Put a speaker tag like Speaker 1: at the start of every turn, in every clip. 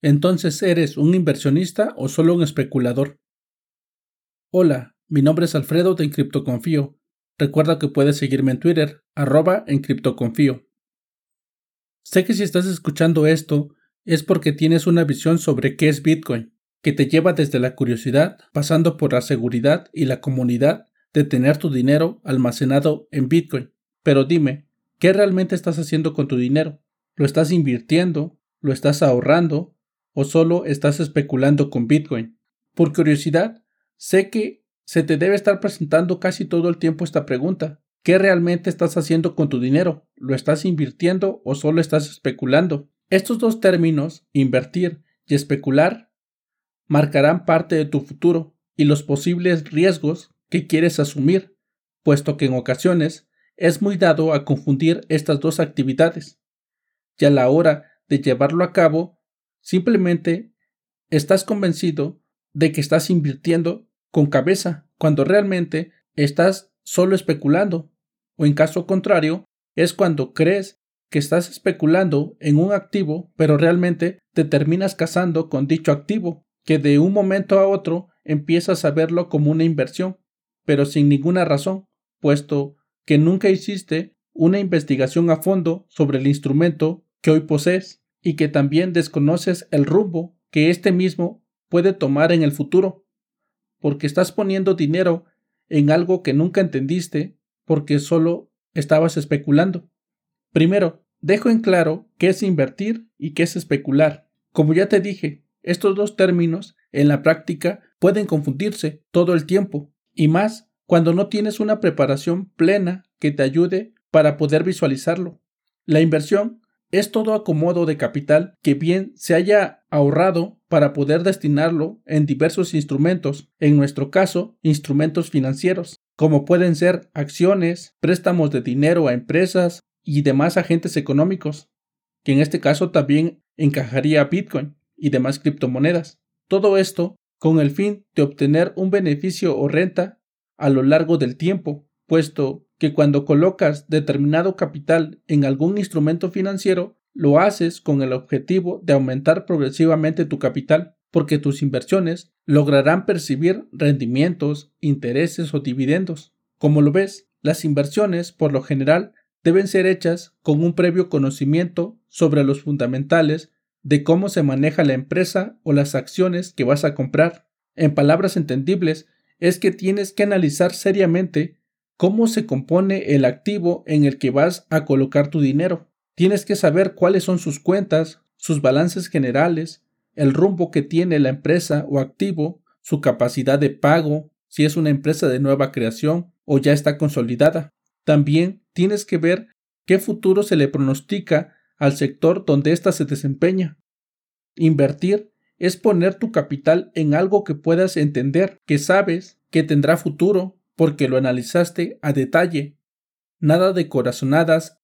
Speaker 1: Entonces, ¿eres un inversionista o solo un especulador? Hola, mi nombre es Alfredo de Encriptoconfío. Recuerda que puedes seguirme en Twitter, arroba Encriptoconfío. Sé que si estás escuchando esto es porque tienes una visión sobre qué es Bitcoin, que te lleva desde la curiosidad, pasando por la seguridad y la comunidad de tener tu dinero almacenado en Bitcoin. Pero dime, ¿qué realmente estás haciendo con tu dinero? ¿Lo estás invirtiendo? ¿Lo estás ahorrando? ¿O solo estás especulando con Bitcoin? Por curiosidad, sé que se te debe estar presentando casi todo el tiempo esta pregunta. ¿Qué realmente estás haciendo con tu dinero? ¿Lo estás invirtiendo o solo estás especulando? Estos dos términos, invertir y especular, marcarán parte de tu futuro y los posibles riesgos que quieres asumir, puesto que en ocasiones es muy dado a confundir estas dos actividades. Y a la hora de llevarlo a cabo, simplemente estás convencido de que estás invirtiendo con cabeza, cuando realmente estás solo especulando, o en caso contrario, es cuando crees que estás especulando en un activo, pero realmente te terminas casando con dicho activo, que de un momento a otro empiezas a verlo como una inversión, pero sin ninguna razón, puesto que nunca hiciste una investigación a fondo sobre el instrumento que hoy posees y que también desconoces el rumbo que éste mismo puede tomar en el futuro, porque estás poniendo dinero en algo que nunca entendiste porque solo estabas especulando. Primero, dejo en claro qué es invertir y qué es especular. Como ya te dije, estos dos términos en la práctica pueden confundirse todo el tiempo, y más cuando no tienes una preparación plena que te ayude para poder visualizarlo. La inversión es todo acomodo de capital que bien se haya ahorrado para poder destinarlo en diversos instrumentos, en nuestro caso, instrumentos financieros, como pueden ser acciones, préstamos de dinero a empresas y demás agentes económicos, que en este caso también encajaría Bitcoin y demás criptomonedas. Todo esto con el fin de obtener un beneficio o renta a lo largo del tiempo, puesto que cuando colocas determinado capital en algún instrumento financiero, lo haces con el objetivo de aumentar progresivamente tu capital, porque tus inversiones lograrán percibir rendimientos, intereses o dividendos. Como lo ves, las inversiones, por lo general, deben ser hechas con un previo conocimiento sobre los fundamentales de cómo se maneja la empresa o las acciones que vas a comprar. En palabras entendibles, es que tienes que analizar seriamente cómo se compone el activo en el que vas a colocar tu dinero. Tienes que saber cuáles son sus cuentas, sus balances generales, el rumbo que tiene la empresa o activo, su capacidad de pago, si es una empresa de nueva creación o ya está consolidada. También tienes que ver qué futuro se le pronostica al sector donde ésta se desempeña. Invertir es poner tu capital en algo que puedas entender, que sabes que tendrá futuro porque lo analizaste a detalle. Nada de corazonadas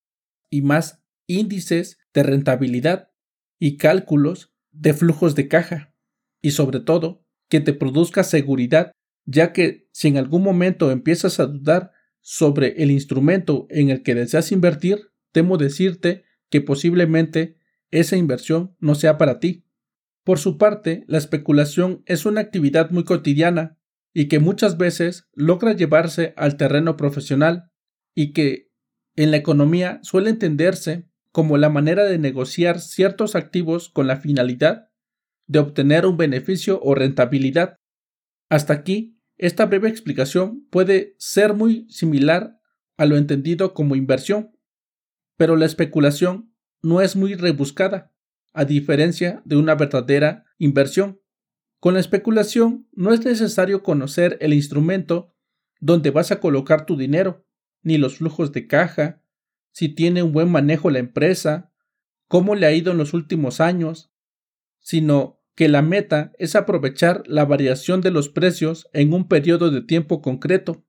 Speaker 1: y más índices de rentabilidad y cálculos de flujos de caja. Y sobre todo, que te produzca seguridad, ya que si en algún momento empiezas a dudar sobre el instrumento en el que deseas invertir, temo decirte que posiblemente esa inversión no sea para ti. Por su parte, la especulación es una actividad muy cotidiana y que muchas veces logra llevarse al terreno profesional y que en la economía suele entenderse como la manera de negociar ciertos activos con la finalidad de obtener un beneficio o rentabilidad. Hasta aquí, esta breve explicación puede ser muy similar a lo entendido como inversión, pero la especulación no es muy rebuscada a diferencia de una verdadera inversión. Con la especulación no es necesario conocer el instrumento donde vas a colocar tu dinero, ni los flujos de caja, si tiene un buen manejo la empresa, cómo le ha ido en los últimos años, sino que la meta es aprovechar la variación de los precios en un periodo de tiempo concreto,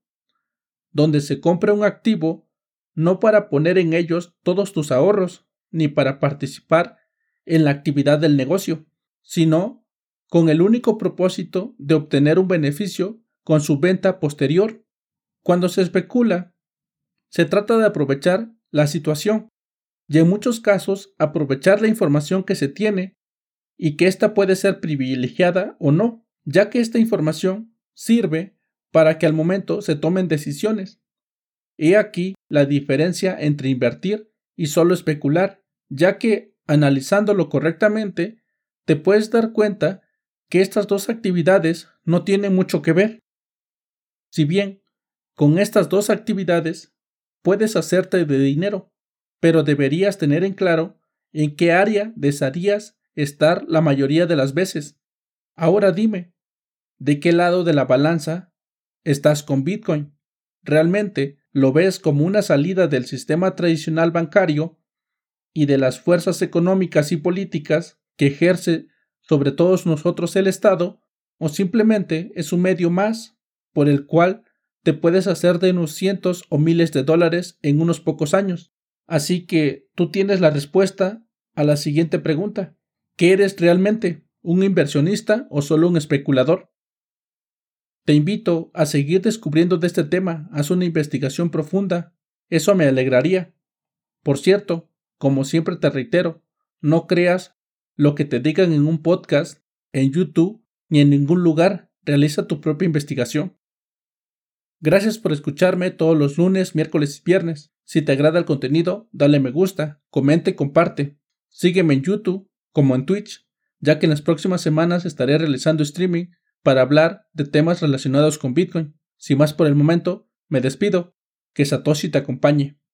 Speaker 1: donde se compra un activo no para poner en ellos todos tus ahorros, ni para participar en la actividad del negocio, sino con el único propósito de obtener un beneficio con su venta posterior. Cuando se especula, se trata de aprovechar la situación y en muchos casos aprovechar la información que se tiene y que ésta puede ser privilegiada o no, ya que esta información sirve para que al momento se tomen decisiones. He aquí la diferencia entre invertir y solo especular, ya que analizándolo correctamente, te puedes dar cuenta que estas dos actividades no tienen mucho que ver. Si bien con estas dos actividades puedes hacerte de dinero, pero deberías tener en claro en qué área desearías estar la mayoría de las veces. Ahora dime, ¿de qué lado de la balanza estás con Bitcoin? ¿Realmente lo ves como una salida del sistema tradicional bancario y de las fuerzas económicas y políticas que ejerce sobre todos nosotros el Estado, o simplemente es un medio más por el cual te puedes hacer de unos cientos o miles de dólares en unos pocos años. Así que tú tienes la respuesta a la siguiente pregunta. ¿Qué eres realmente? ¿Un inversionista o solo un especulador? Te invito a seguir descubriendo de este tema, haz una investigación profunda, eso me alegraría. Por cierto, como siempre te reitero, no creas lo que te digan en un podcast, en YouTube ni en ningún lugar. Realiza tu propia investigación. Gracias por escucharme todos los lunes, miércoles y viernes. Si te agrada el contenido, dale me gusta, comenta y comparte. Sígueme en YouTube como en Twitch, ya que en las próximas semanas estaré realizando streaming para hablar de temas relacionados con Bitcoin. Sin más por el momento, me despido. Que Satoshi te acompañe.